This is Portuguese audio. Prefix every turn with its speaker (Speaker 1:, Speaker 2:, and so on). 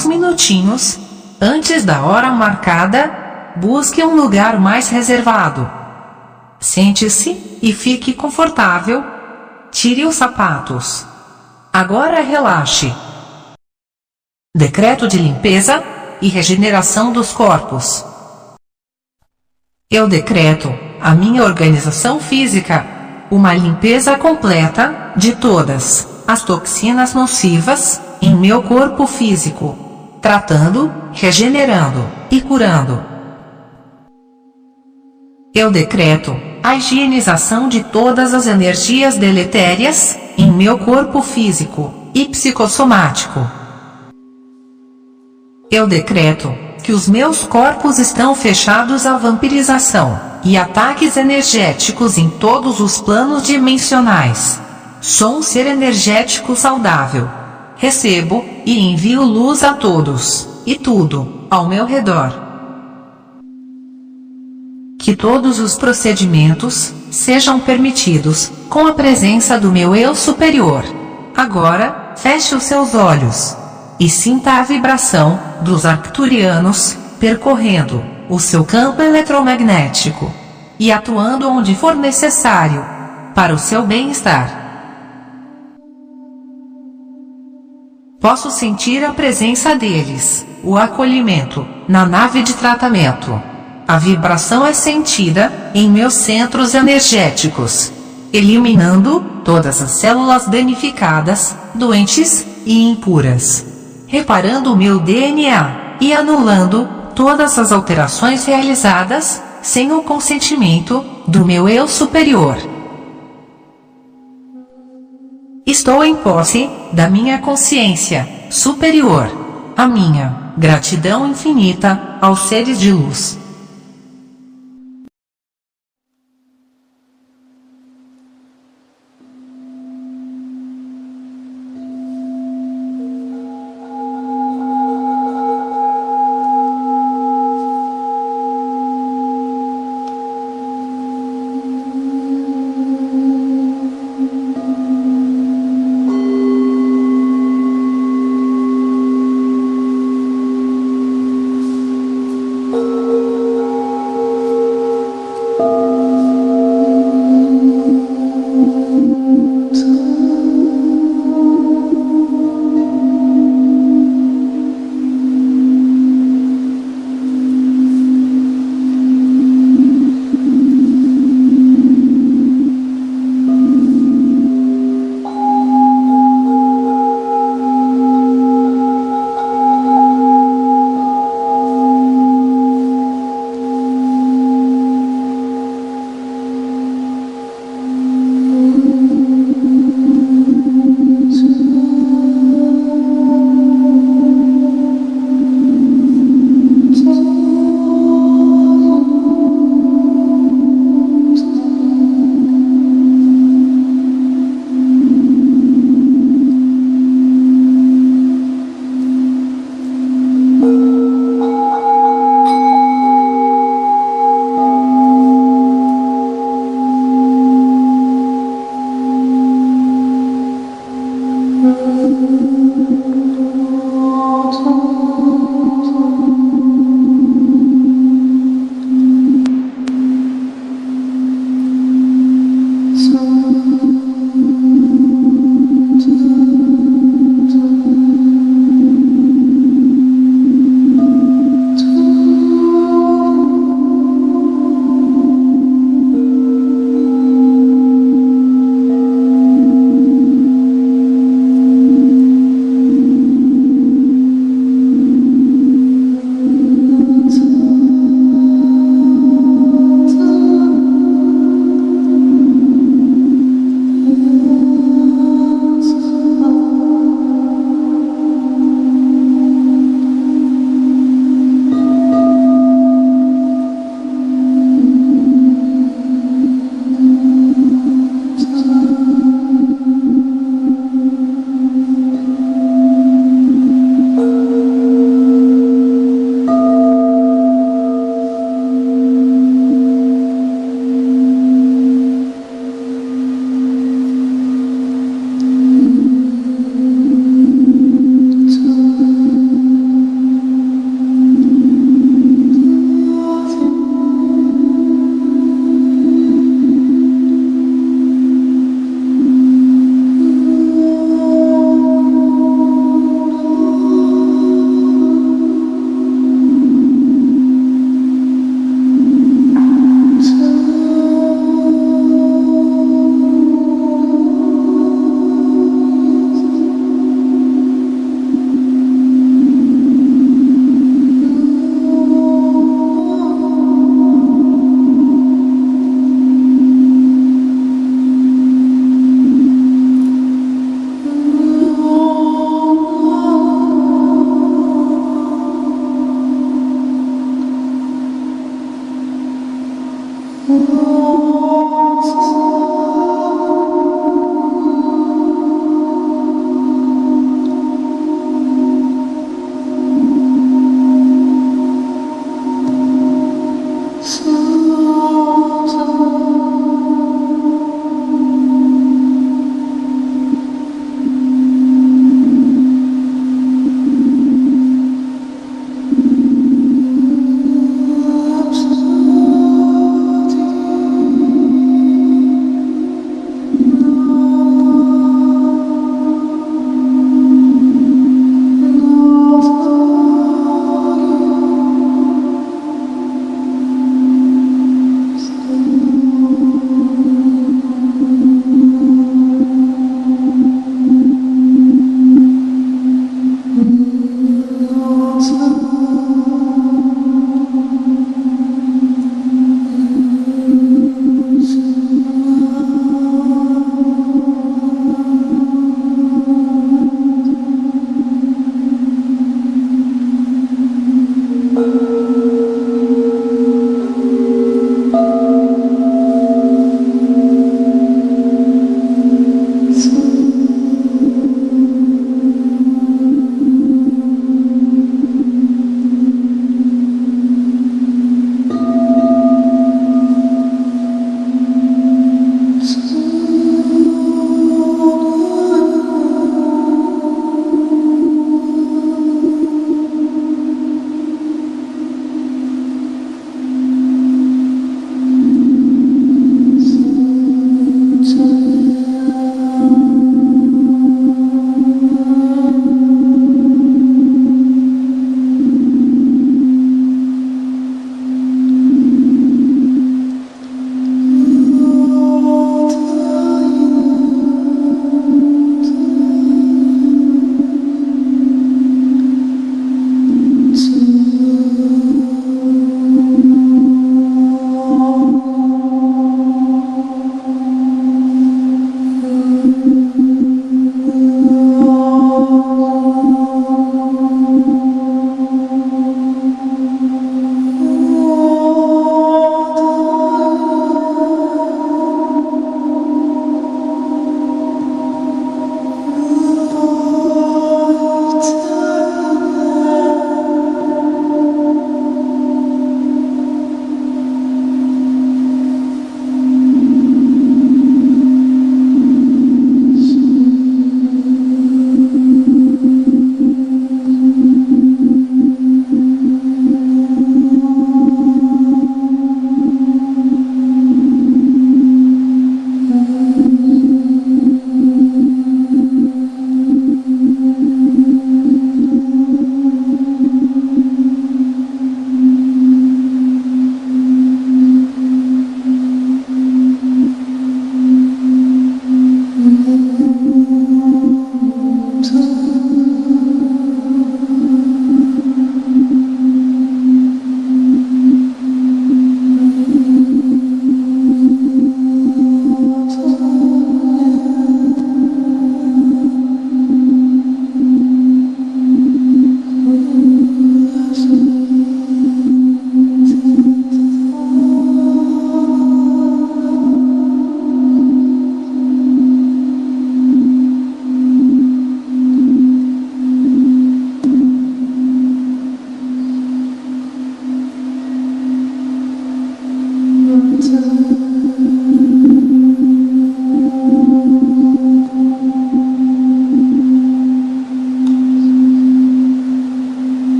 Speaker 1: alguns minutinhos, antes da hora marcada, busque um lugar mais reservado. Sente-se e fique confortável. Tire os sapatos. Agora relaxe. Decreto de limpeza e regeneração dos corpos. Eu decreto a minha organização física uma limpeza completa de todas as toxinas nocivas em meu corpo físico, tratando, regenerando e curando. Eu decreto a higienização de todas as energias deletérias em meu corpo físico e psicossomático. Eu decreto que os meus corpos estão fechados à vampirização e ataques energéticos em todos os planos dimensionais. Sou um ser energético saudável. Recebo e envio luz a todos e tudo ao meu redor. Que todos os procedimentos sejam permitidos com a presença do meu eu superior. Agora, feche os seus olhos e sinta a vibração dos arcturianos percorrendo o seu campo eletromagnético e atuando onde for necessário para o seu bem-estar. Posso sentir a presença deles, o acolhimento, na nave de tratamento. A vibração é sentida em meus centros energéticos, eliminando todas as células danificadas, doentes e impuras, reparando o meu DNA e anulando todas as alterações realizadas sem o consentimento do meu eu superior. Estou em posse da minha consciência superior, a minha gratidão infinita aos seres de luz